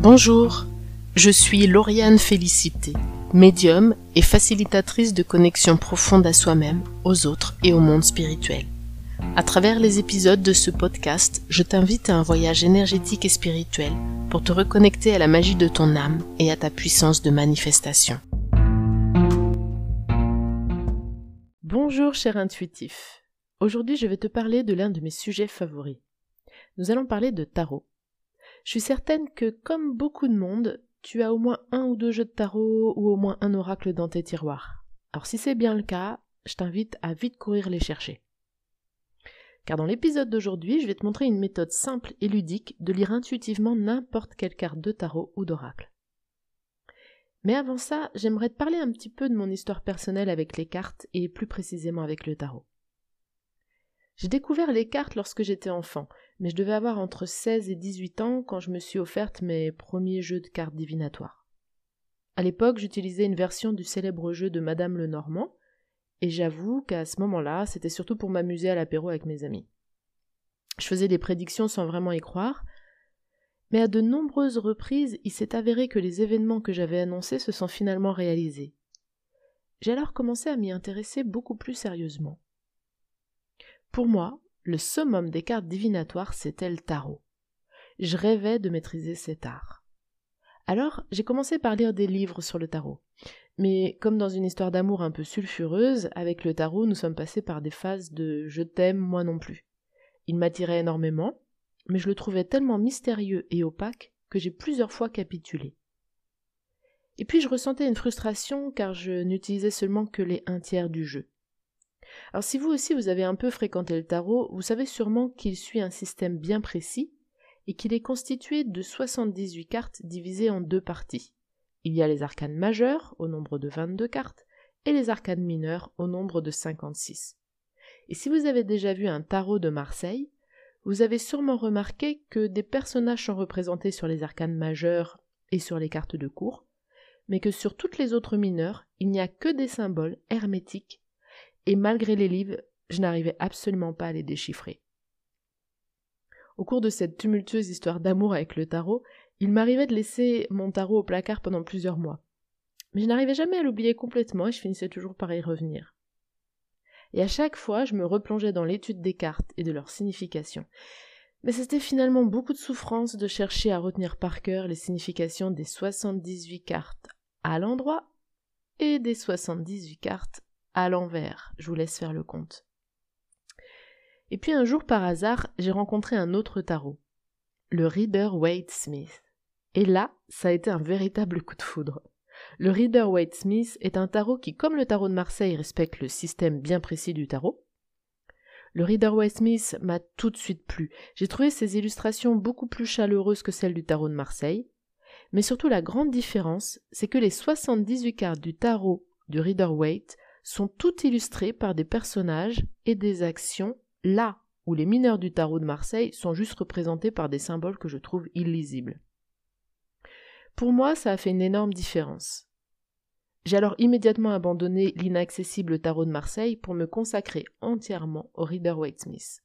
Bonjour, je suis Lauriane Félicité, médium et facilitatrice de connexion profonde à soi-même, aux autres et au monde spirituel. À travers les épisodes de ce podcast, je t'invite à un voyage énergétique et spirituel pour te reconnecter à la magie de ton âme et à ta puissance de manifestation. Bonjour cher intuitif. Aujourd'hui je vais te parler de l'un de mes sujets favoris. Nous allons parler de tarot. Je suis certaine que, comme beaucoup de monde, tu as au moins un ou deux jeux de tarot ou au moins un oracle dans tes tiroirs. Alors si c'est bien le cas, je t'invite à vite courir les chercher. Car dans l'épisode d'aujourd'hui, je vais te montrer une méthode simple et ludique de lire intuitivement n'importe quelle carte de tarot ou d'oracle. Mais avant ça, j'aimerais te parler un petit peu de mon histoire personnelle avec les cartes et plus précisément avec le tarot. J'ai découvert les cartes lorsque j'étais enfant, mais je devais avoir entre 16 et 18 ans quand je me suis offerte mes premiers jeux de cartes divinatoires. À l'époque, j'utilisais une version du célèbre jeu de Madame le Normand, et j'avoue qu'à ce moment-là, c'était surtout pour m'amuser à l'apéro avec mes amis. Je faisais des prédictions sans vraiment y croire, mais à de nombreuses reprises, il s'est avéré que les événements que j'avais annoncés se sont finalement réalisés. J'ai alors commencé à m'y intéresser beaucoup plus sérieusement. Pour moi, le summum des cartes divinatoires, c'était le tarot. Je rêvais de maîtriser cet art. Alors, j'ai commencé par lire des livres sur le tarot. Mais comme dans une histoire d'amour un peu sulfureuse, avec le tarot, nous sommes passés par des phases de je t'aime, moi non plus. Il m'attirait énormément, mais je le trouvais tellement mystérieux et opaque que j'ai plusieurs fois capitulé. Et puis je ressentais une frustration car je n'utilisais seulement que les un tiers du jeu. Alors si vous aussi vous avez un peu fréquenté le tarot, vous savez sûrement qu'il suit un système bien précis et qu'il est constitué de 78 cartes divisées en deux parties. Il y a les arcanes majeures au nombre de 22 cartes et les arcanes mineures au nombre de 56. Et si vous avez déjà vu un tarot de Marseille, vous avez sûrement remarqué que des personnages sont représentés sur les arcanes majeures et sur les cartes de cour, mais que sur toutes les autres mineures, il n'y a que des symboles hermétiques et malgré les livres, je n'arrivais absolument pas à les déchiffrer. Au cours de cette tumultueuse histoire d'amour avec le tarot, il m'arrivait de laisser mon tarot au placard pendant plusieurs mois. Mais je n'arrivais jamais à l'oublier complètement et je finissais toujours par y revenir. Et à chaque fois, je me replongeais dans l'étude des cartes et de leur signification. Mais c'était finalement beaucoup de souffrance de chercher à retenir par cœur les significations des 78 cartes à l'endroit et des 78 cartes l'envers. Je vous laisse faire le compte. Et puis un jour par hasard, j'ai rencontré un autre tarot, le Reader Waite Smith. Et là, ça a été un véritable coup de foudre. Le Reader Waite Smith est un tarot qui, comme le tarot de Marseille, respecte le système bien précis du tarot. Le Reader Waite Smith m'a tout de suite plu. J'ai trouvé ses illustrations beaucoup plus chaleureuses que celles du tarot de Marseille. Mais surtout, la grande différence, c'est que les 78 cartes du tarot du Reader Waite sont toutes illustrées par des personnages et des actions là où les mineurs du tarot de Marseille sont juste représentés par des symboles que je trouve illisibles. Pour moi, ça a fait une énorme différence. J'ai alors immédiatement abandonné l'inaccessible tarot de Marseille pour me consacrer entièrement au Reader Waite Smith.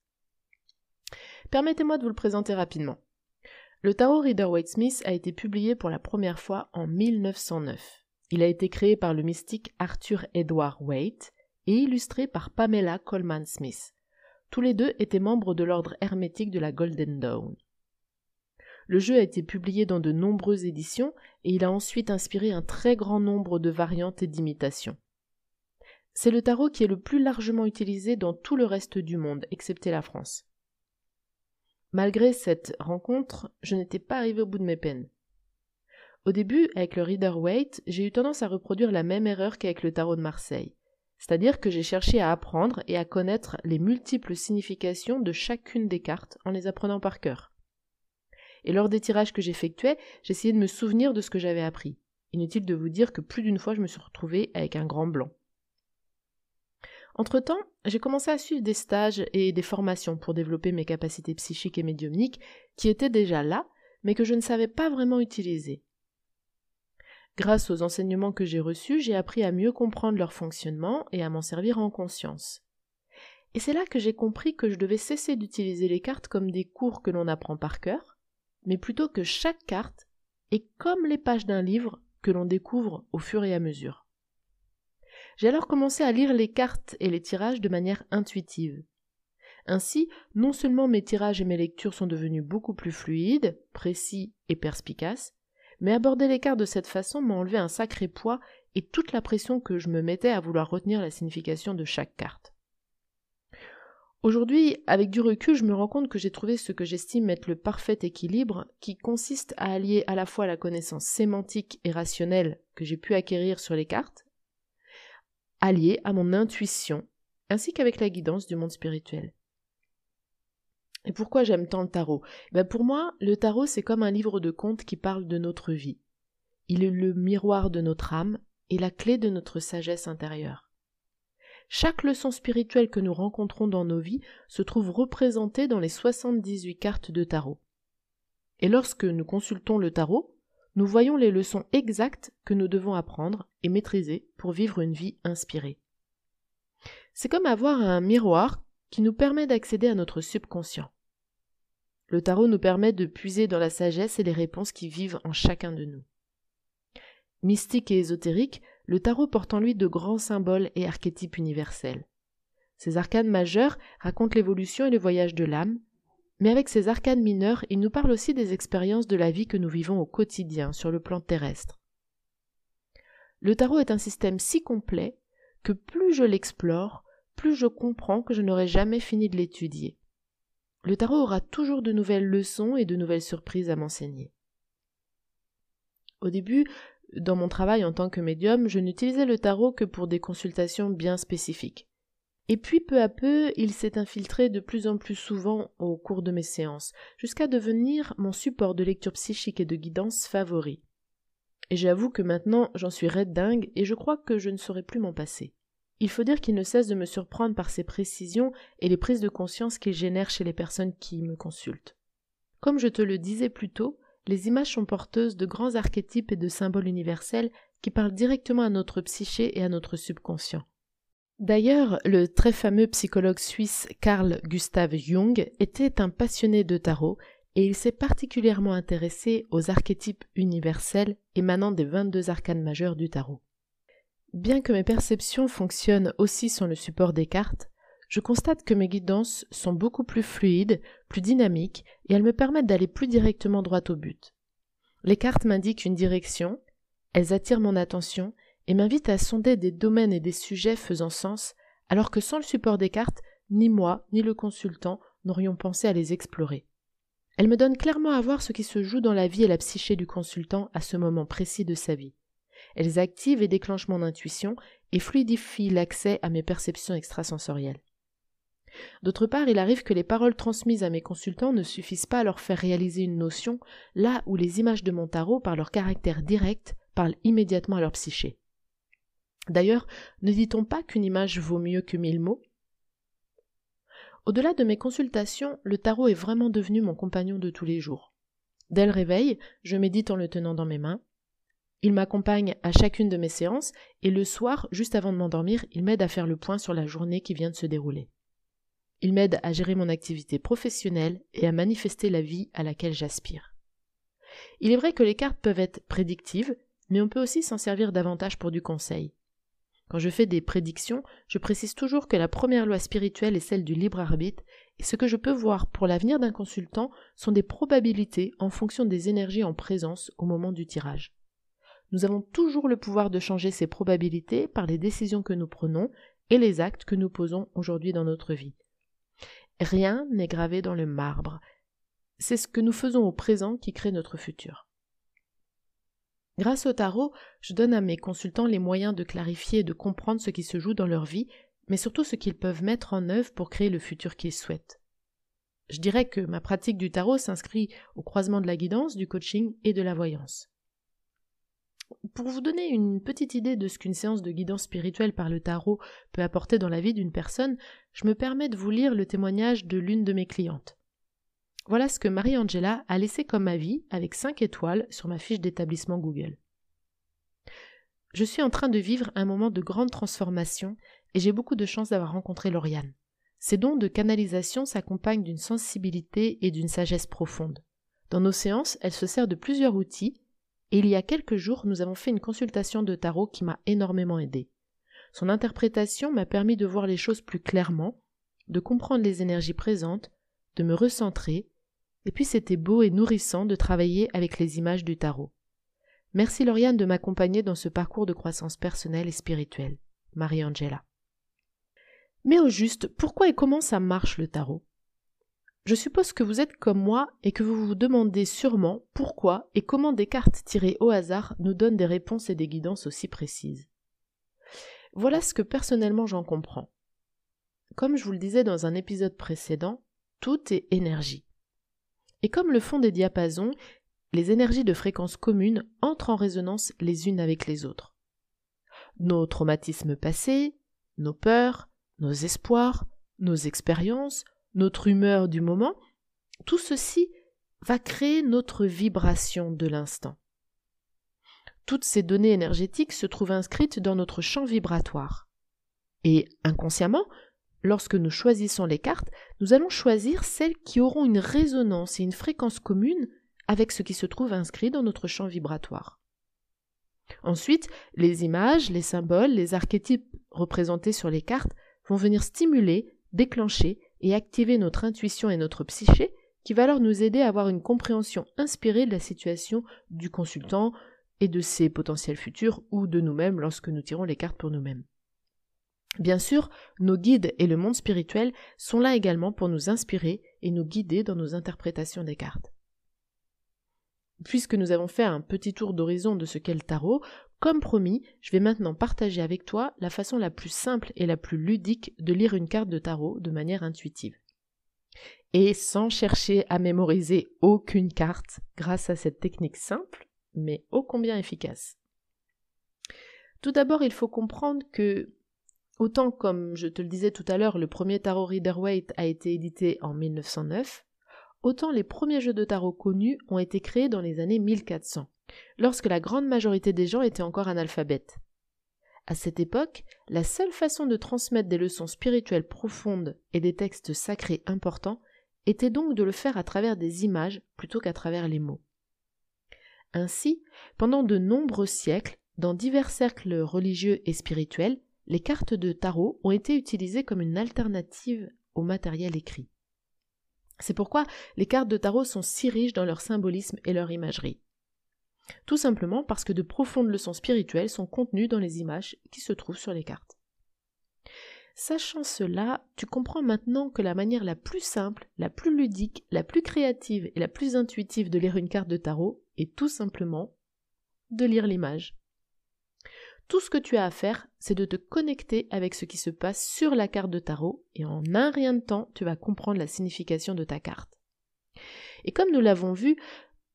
Permettez-moi de vous le présenter rapidement. Le tarot Reader Waite Smith a été publié pour la première fois en 1909. Il a été créé par le mystique Arthur Edward Waite et illustré par Pamela Coleman Smith. Tous les deux étaient membres de l'ordre hermétique de la Golden Dawn. Le jeu a été publié dans de nombreuses éditions et il a ensuite inspiré un très grand nombre de variantes et d'imitations. C'est le tarot qui est le plus largement utilisé dans tout le reste du monde, excepté la France. Malgré cette rencontre, je n'étais pas arrivé au bout de mes peines. Au début, avec le Reader Waite, j'ai eu tendance à reproduire la même erreur qu'avec le tarot de Marseille. C'est-à-dire que j'ai cherché à apprendre et à connaître les multiples significations de chacune des cartes en les apprenant par cœur. Et lors des tirages que j'effectuais, j'essayais de me souvenir de ce que j'avais appris. Inutile de vous dire que plus d'une fois je me suis retrouvée avec un grand blanc. Entre-temps, j'ai commencé à suivre des stages et des formations pour développer mes capacités psychiques et médiumniques qui étaient déjà là, mais que je ne savais pas vraiment utiliser. Grâce aux enseignements que j'ai reçus, j'ai appris à mieux comprendre leur fonctionnement et à m'en servir en conscience. Et c'est là que j'ai compris que je devais cesser d'utiliser les cartes comme des cours que l'on apprend par cœur, mais plutôt que chaque carte est comme les pages d'un livre que l'on découvre au fur et à mesure. J'ai alors commencé à lire les cartes et les tirages de manière intuitive. Ainsi, non seulement mes tirages et mes lectures sont devenus beaucoup plus fluides, précis et perspicaces, mais aborder les cartes de cette façon m'a enlevé un sacré poids et toute la pression que je me mettais à vouloir retenir la signification de chaque carte. Aujourd'hui, avec du recul, je me rends compte que j'ai trouvé ce que j'estime être le parfait équilibre, qui consiste à allier à la fois la connaissance sémantique et rationnelle que j'ai pu acquérir sur les cartes, alliée à mon intuition, ainsi qu'avec la guidance du monde spirituel. Et pourquoi j'aime tant le tarot? Ben Pour moi, le tarot, c'est comme un livre de contes qui parle de notre vie. Il est le miroir de notre âme et la clé de notre sagesse intérieure. Chaque leçon spirituelle que nous rencontrons dans nos vies se trouve représentée dans les 78 cartes de tarot. Et lorsque nous consultons le tarot, nous voyons les leçons exactes que nous devons apprendre et maîtriser pour vivre une vie inspirée. C'est comme avoir un miroir qui nous permet d'accéder à notre subconscient. Le tarot nous permet de puiser dans la sagesse et les réponses qui vivent en chacun de nous. Mystique et ésotérique, le tarot porte en lui de grands symboles et archétypes universels. Ses arcanes majeurs racontent l'évolution et le voyage de l'âme, mais avec ses arcanes mineurs, il nous parle aussi des expériences de la vie que nous vivons au quotidien sur le plan terrestre. Le tarot est un système si complet que plus je l'explore, plus je comprends que je n'aurai jamais fini de l'étudier. Le tarot aura toujours de nouvelles leçons et de nouvelles surprises à m'enseigner. Au début, dans mon travail en tant que médium, je n'utilisais le tarot que pour des consultations bien spécifiques. Et puis peu à peu, il s'est infiltré de plus en plus souvent au cours de mes séances, jusqu'à devenir mon support de lecture psychique et de guidance favori. Et j'avoue que maintenant j'en suis red dingue et je crois que je ne saurais plus m'en passer. Il faut dire qu'il ne cesse de me surprendre par ses précisions et les prises de conscience qu'il génère chez les personnes qui me consultent. Comme je te le disais plus tôt, les images sont porteuses de grands archétypes et de symboles universels qui parlent directement à notre psyché et à notre subconscient. D'ailleurs, le très fameux psychologue suisse Carl Gustav Jung était un passionné de tarot et il s'est particulièrement intéressé aux archétypes universels émanant des 22 arcanes majeures du tarot. Bien que mes perceptions fonctionnent aussi sur le support des cartes, je constate que mes guidances sont beaucoup plus fluides, plus dynamiques, et elles me permettent d'aller plus directement droit au but. Les cartes m'indiquent une direction, elles attirent mon attention et m'invitent à sonder des domaines et des sujets faisant sens, alors que sans le support des cartes, ni moi, ni le consultant n'aurions pensé à les explorer. Elles me donnent clairement à voir ce qui se joue dans la vie et la psyché du consultant à ce moment précis de sa vie. Elles activent et déclenchent mon intuition et fluidifient l'accès à mes perceptions extrasensorielles. D'autre part, il arrive que les paroles transmises à mes consultants ne suffisent pas à leur faire réaliser une notion, là où les images de mon tarot, par leur caractère direct, parlent immédiatement à leur psyché. D'ailleurs, ne dit-on pas qu'une image vaut mieux que mille mots? Au-delà de mes consultations, le tarot est vraiment devenu mon compagnon de tous les jours. Dès le réveil, je médite en le tenant dans mes mains. Il m'accompagne à chacune de mes séances et le soir, juste avant de m'endormir, il m'aide à faire le point sur la journée qui vient de se dérouler. Il m'aide à gérer mon activité professionnelle et à manifester la vie à laquelle j'aspire. Il est vrai que les cartes peuvent être prédictives, mais on peut aussi s'en servir davantage pour du conseil. Quand je fais des prédictions, je précise toujours que la première loi spirituelle est celle du libre arbitre, et ce que je peux voir pour l'avenir d'un consultant sont des probabilités en fonction des énergies en présence au moment du tirage. Nous avons toujours le pouvoir de changer ces probabilités par les décisions que nous prenons et les actes que nous posons aujourd'hui dans notre vie. Rien n'est gravé dans le marbre. C'est ce que nous faisons au présent qui crée notre futur. Grâce au tarot, je donne à mes consultants les moyens de clarifier et de comprendre ce qui se joue dans leur vie, mais surtout ce qu'ils peuvent mettre en œuvre pour créer le futur qu'ils souhaitent. Je dirais que ma pratique du tarot s'inscrit au croisement de la guidance, du coaching et de la voyance. Pour vous donner une petite idée de ce qu'une séance de guidance spirituelle par le tarot peut apporter dans la vie d'une personne, je me permets de vous lire le témoignage de l'une de mes clientes. Voilà ce que Marie-Angela a laissé comme avis avec 5 étoiles sur ma fiche d'établissement Google. Je suis en train de vivre un moment de grande transformation et j'ai beaucoup de chance d'avoir rencontré Lauriane. Ses dons de canalisation s'accompagnent d'une sensibilité et d'une sagesse profonde. Dans nos séances, elle se sert de plusieurs outils et il y a quelques jours nous avons fait une consultation de tarot qui m'a énormément aidé. Son interprétation m'a permis de voir les choses plus clairement, de comprendre les énergies présentes, de me recentrer, et puis c'était beau et nourrissant de travailler avec les images du tarot. Merci Lauriane de m'accompagner dans ce parcours de croissance personnelle et spirituelle. Marie-Angela. Mais au juste, pourquoi et comment ça marche le tarot? Je suppose que vous êtes comme moi et que vous vous demandez sûrement pourquoi et comment des cartes tirées au hasard nous donnent des réponses et des guidances aussi précises. Voilà ce que personnellement j'en comprends. Comme je vous le disais dans un épisode précédent, tout est énergie. Et comme le font des diapasons, les énergies de fréquence commune entrent en résonance les unes avec les autres. Nos traumatismes passés, nos peurs, nos espoirs, nos expériences, notre humeur du moment, tout ceci va créer notre vibration de l'instant. Toutes ces données énergétiques se trouvent inscrites dans notre champ vibratoire. Et inconsciemment, lorsque nous choisissons les cartes, nous allons choisir celles qui auront une résonance et une fréquence commune avec ce qui se trouve inscrit dans notre champ vibratoire. Ensuite, les images, les symboles, les archétypes représentés sur les cartes vont venir stimuler, déclencher et activer notre intuition et notre psyché, qui va alors nous aider à avoir une compréhension inspirée de la situation du consultant et de ses potentiels futurs ou de nous-mêmes lorsque nous tirons les cartes pour nous-mêmes. Bien sûr, nos guides et le monde spirituel sont là également pour nous inspirer et nous guider dans nos interprétations des cartes. Puisque nous avons fait un petit tour d'horizon de ce qu'est le tarot, comme promis, je vais maintenant partager avec toi la façon la plus simple et la plus ludique de lire une carte de tarot de manière intuitive. Et sans chercher à mémoriser aucune carte grâce à cette technique simple, mais ô combien efficace. Tout d'abord, il faut comprendre que, autant comme je te le disais tout à l'heure, le premier tarot Rider-Waite a été édité en 1909, autant les premiers jeux de tarot connus ont été créés dans les années 1400, lorsque la grande majorité des gens étaient encore analphabètes. À cette époque, la seule façon de transmettre des leçons spirituelles profondes et des textes sacrés importants était donc de le faire à travers des images plutôt qu'à travers les mots. Ainsi, pendant de nombreux siècles, dans divers cercles religieux et spirituels, les cartes de tarot ont été utilisées comme une alternative au matériel écrit. C'est pourquoi les cartes de tarot sont si riches dans leur symbolisme et leur imagerie. Tout simplement parce que de profondes leçons spirituelles sont contenues dans les images qui se trouvent sur les cartes. Sachant cela, tu comprends maintenant que la manière la plus simple, la plus ludique, la plus créative et la plus intuitive de lire une carte de tarot est tout simplement de lire l'image. Tout ce que tu as à faire, c'est de te connecter avec ce qui se passe sur la carte de tarot et en un rien de temps, tu vas comprendre la signification de ta carte. Et comme nous l'avons vu,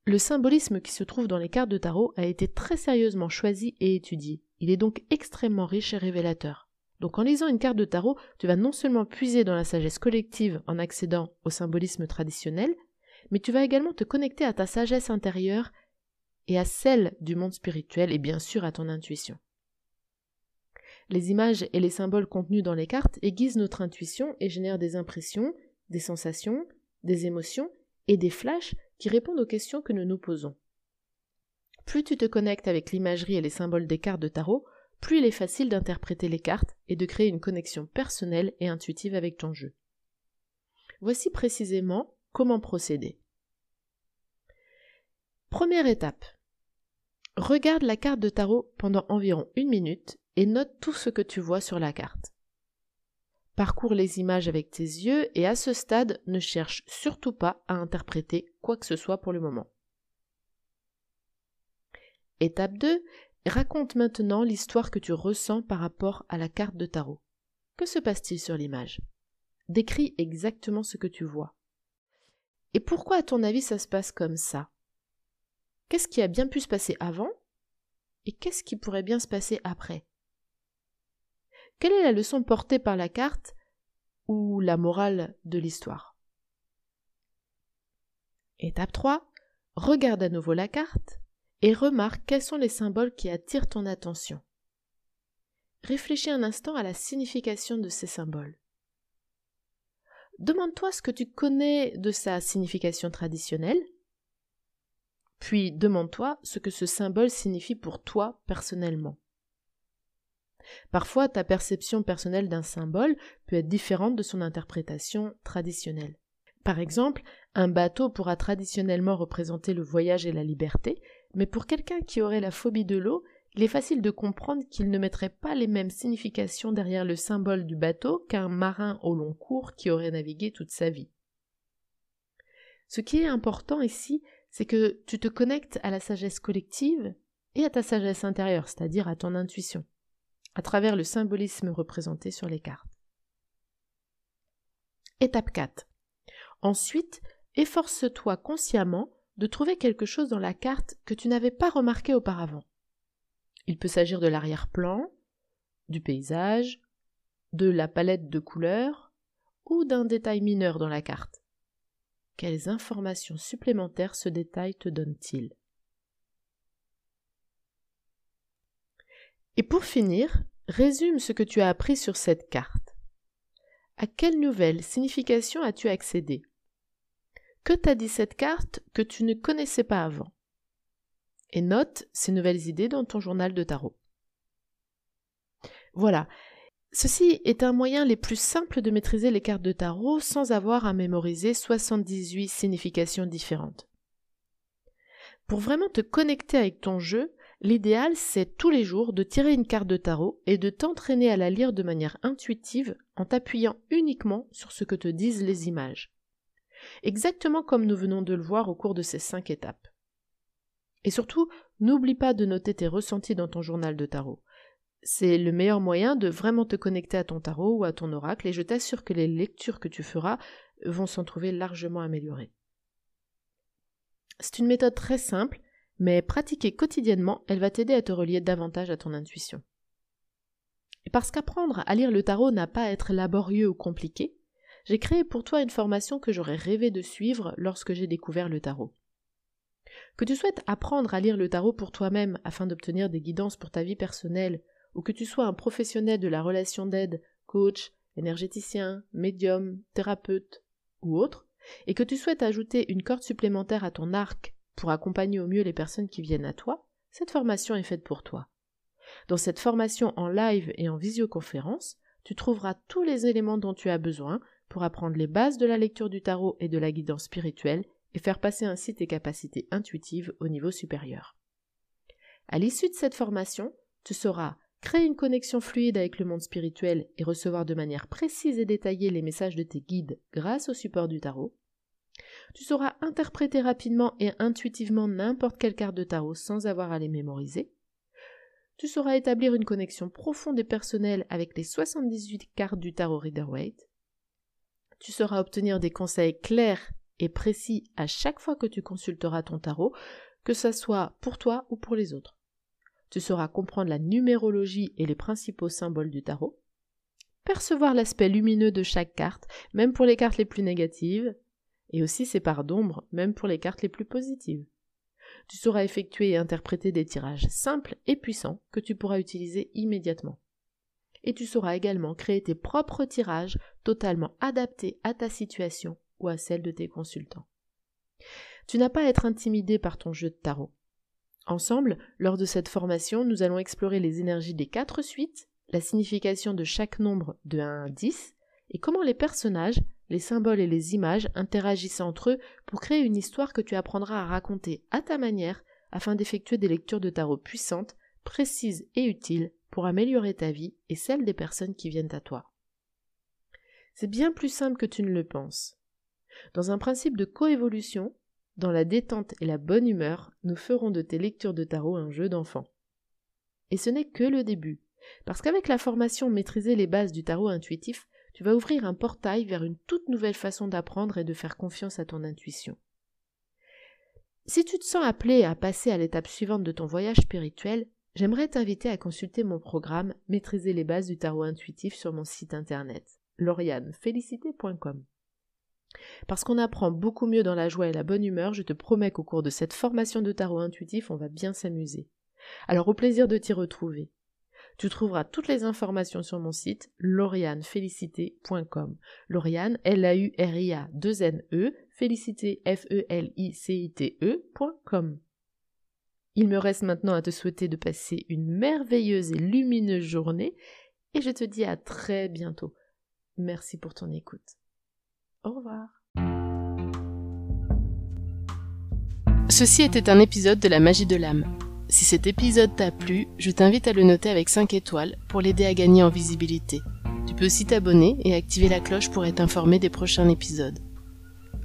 le symbolisme qui se trouve dans les cartes de tarot a été très sérieusement choisi et étudié. Il est donc extrêmement riche et révélateur. Donc en lisant une carte de tarot, tu vas non seulement puiser dans la sagesse collective en accédant au symbolisme traditionnel, mais tu vas également te connecter à ta sagesse intérieure et à celle du monde spirituel et bien sûr à ton intuition. Les images et les symboles contenus dans les cartes aiguisent notre intuition et génèrent des impressions, des sensations, des émotions et des flashs qui répondent aux questions que nous nous posons. Plus tu te connectes avec l'imagerie et les symboles des cartes de tarot, plus il est facile d'interpréter les cartes et de créer une connexion personnelle et intuitive avec ton jeu. Voici précisément comment procéder. Première étape. Regarde la carte de tarot pendant environ une minute et note tout ce que tu vois sur la carte. Parcours les images avec tes yeux et à ce stade ne cherche surtout pas à interpréter quoi que ce soit pour le moment. Étape 2. Raconte maintenant l'histoire que tu ressens par rapport à la carte de tarot. Que se passe-t-il sur l'image? Décris exactement ce que tu vois. Et pourquoi à ton avis ça se passe comme ça? Qu'est-ce qui a bien pu se passer avant? Et qu'est-ce qui pourrait bien se passer après? Quelle est la leçon portée par la carte ou la morale de l'histoire? Étape 3. Regarde à nouveau la carte et remarque quels sont les symboles qui attirent ton attention. Réfléchis un instant à la signification de ces symboles. Demande-toi ce que tu connais de sa signification traditionnelle. Puis demande-toi ce que ce symbole signifie pour toi personnellement. Parfois, ta perception personnelle d'un symbole peut être différente de son interprétation traditionnelle. Par exemple, un bateau pourra traditionnellement représenter le voyage et la liberté, mais pour quelqu'un qui aurait la phobie de l'eau, il est facile de comprendre qu'il ne mettrait pas les mêmes significations derrière le symbole du bateau qu'un marin au long cours qui aurait navigué toute sa vie. Ce qui est important ici, c'est que tu te connectes à la sagesse collective et à ta sagesse intérieure, c'est-à-dire à ton intuition, à travers le symbolisme représenté sur les cartes. Étape 4. Ensuite, efforce-toi consciemment de trouver quelque chose dans la carte que tu n'avais pas remarqué auparavant. Il peut s'agir de l'arrière-plan, du paysage, de la palette de couleurs ou d'un détail mineur dans la carte. Quelles informations supplémentaires ce détail te donne-t-il? Et pour finir, résume ce que tu as appris sur cette carte. À quelle nouvelle signification as-tu accédé? Que t'a dit cette carte que tu ne connaissais pas avant? Et note ces nouvelles idées dans ton journal de tarot. Voilà, Ceci est un moyen les plus simples de maîtriser les cartes de tarot sans avoir à mémoriser 78 significations différentes. Pour vraiment te connecter avec ton jeu, l'idéal c'est tous les jours de tirer une carte de tarot et de t'entraîner à la lire de manière intuitive en t'appuyant uniquement sur ce que te disent les images. Exactement comme nous venons de le voir au cours de ces cinq étapes. Et surtout, n'oublie pas de noter tes ressentis dans ton journal de tarot. C'est le meilleur moyen de vraiment te connecter à ton tarot ou à ton oracle et je t'assure que les lectures que tu feras vont s'en trouver largement améliorées. C'est une méthode très simple, mais pratiquée quotidiennement, elle va t'aider à te relier davantage à ton intuition. Et parce qu'apprendre à lire le tarot n'a pas à être laborieux ou compliqué, j'ai créé pour toi une formation que j'aurais rêvé de suivre lorsque j'ai découvert le tarot. Que tu souhaites apprendre à lire le tarot pour toi-même afin d'obtenir des guidances pour ta vie personnelle ou que tu sois un professionnel de la relation d'aide, coach, énergéticien, médium, thérapeute ou autre, et que tu souhaites ajouter une corde supplémentaire à ton arc pour accompagner au mieux les personnes qui viennent à toi, cette formation est faite pour toi. Dans cette formation en live et en visioconférence, tu trouveras tous les éléments dont tu as besoin pour apprendre les bases de la lecture du tarot et de la guidance spirituelle et faire passer ainsi tes capacités intuitives au niveau supérieur. À l'issue de cette formation, tu sauras créer une connexion fluide avec le monde spirituel et recevoir de manière précise et détaillée les messages de tes guides grâce au support du tarot. Tu sauras interpréter rapidement et intuitivement n'importe quelle carte de tarot sans avoir à les mémoriser. Tu sauras établir une connexion profonde et personnelle avec les 78 cartes du tarot Rider-Waite. Tu sauras obtenir des conseils clairs et précis à chaque fois que tu consulteras ton tarot, que ce soit pour toi ou pour les autres tu sauras comprendre la numérologie et les principaux symboles du tarot, percevoir l'aspect lumineux de chaque carte, même pour les cartes les plus négatives, et aussi ses parts d'ombre, même pour les cartes les plus positives. Tu sauras effectuer et interpréter des tirages simples et puissants que tu pourras utiliser immédiatement. Et tu sauras également créer tes propres tirages totalement adaptés à ta situation ou à celle de tes consultants. Tu n'as pas à être intimidé par ton jeu de tarot. Ensemble, lors de cette formation, nous allons explorer les énergies des quatre suites, la signification de chaque nombre de 1 à 10, et comment les personnages, les symboles et les images interagissent entre eux pour créer une histoire que tu apprendras à raconter à ta manière afin d'effectuer des lectures de tarot puissantes, précises et utiles pour améliorer ta vie et celle des personnes qui viennent à toi. C'est bien plus simple que tu ne le penses. Dans un principe de coévolution, dans la détente et la bonne humeur, nous ferons de tes lectures de tarot un jeu d'enfant. Et ce n'est que le début, parce qu'avec la formation Maîtriser les bases du tarot intuitif, tu vas ouvrir un portail vers une toute nouvelle façon d'apprendre et de faire confiance à ton intuition. Si tu te sens appelé à passer à l'étape suivante de ton voyage spirituel, j'aimerais t'inviter à consulter mon programme Maîtriser les bases du tarot intuitif sur mon site internet laurianefélicité.com. Parce qu'on apprend beaucoup mieux dans la joie et la bonne humeur, je te promets qu'au cours de cette formation de tarot intuitif, on va bien s'amuser. Alors au plaisir de t'y retrouver. Tu trouveras toutes les informations sur mon site laurianefélicité.com. Lauriane, L-A-U-R-I-A 2 N-E, félicité F-E-L-I-C-I-T-E.com. Il me reste maintenant à te souhaiter de passer une merveilleuse et lumineuse journée et je te dis à très bientôt. Merci pour ton écoute. Au revoir. Ceci était un épisode de la magie de l'âme. Si cet épisode t'a plu, je t'invite à le noter avec 5 étoiles pour l'aider à gagner en visibilité. Tu peux aussi t'abonner et activer la cloche pour être informé des prochains épisodes.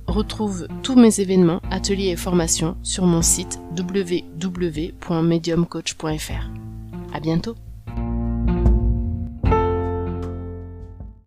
Retrouve tous mes événements, ateliers et formations sur mon site www.mediumcoach.fr. À bientôt!